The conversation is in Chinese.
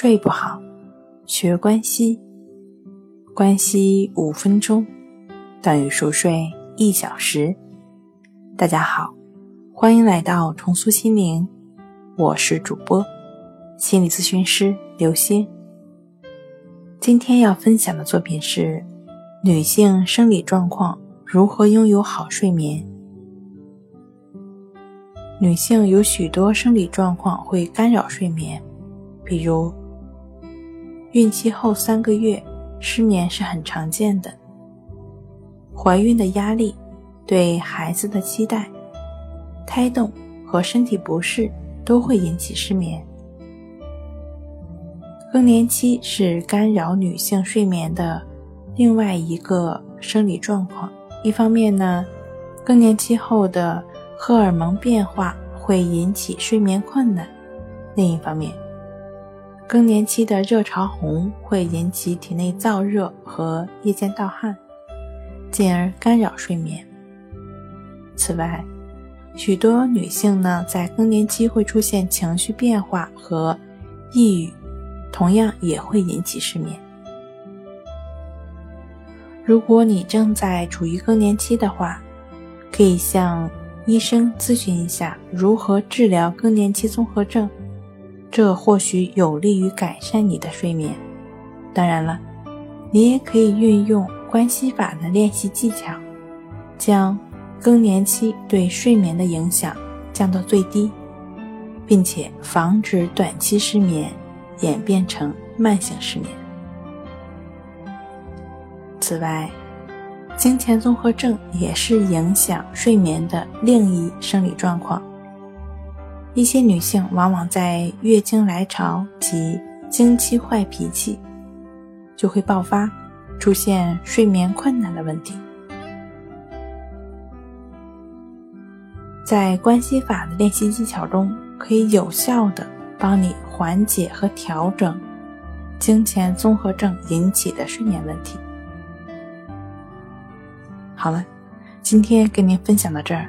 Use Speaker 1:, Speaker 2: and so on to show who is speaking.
Speaker 1: 睡不好，学关西，关西五分钟等于熟睡一小时。大家好，欢迎来到重塑心灵，我是主播心理咨询师刘星。今天要分享的作品是女性生理状况如何拥有好睡眠。女性有许多生理状况会干扰睡眠，比如孕期后三个月失眠是很常见的；怀孕的压力、对孩子的期待、胎动和身体不适都会引起失眠。更年期是干扰女性睡眠的另外一个生理状况。一方面呢，更年期后的荷尔蒙变化会引起睡眠困难；另一方面，更年期的热潮红会引起体内燥热和夜间盗汗，进而干扰睡眠。此外，许多女性呢在更年期会出现情绪变化和抑郁，同样也会引起失眠。如果你正在处于更年期的话，可以向医生咨询一下如何治疗更年期综合症，这或许有利于改善你的睡眠。当然了，你也可以运用关系法的练习技巧，将更年期对睡眠的影响降到最低，并且防止短期失眠演变成慢性失眠。此外，经前综合症也是影响睡眠的另一生理状况。一些女性往往在月经来潮及经期坏脾气，就会爆发出现睡眠困难的问题。在关系法的练习技巧中，可以有效的帮你缓解和调整经前综合症引起的睡眠问题。好了，今天跟您分享到这儿，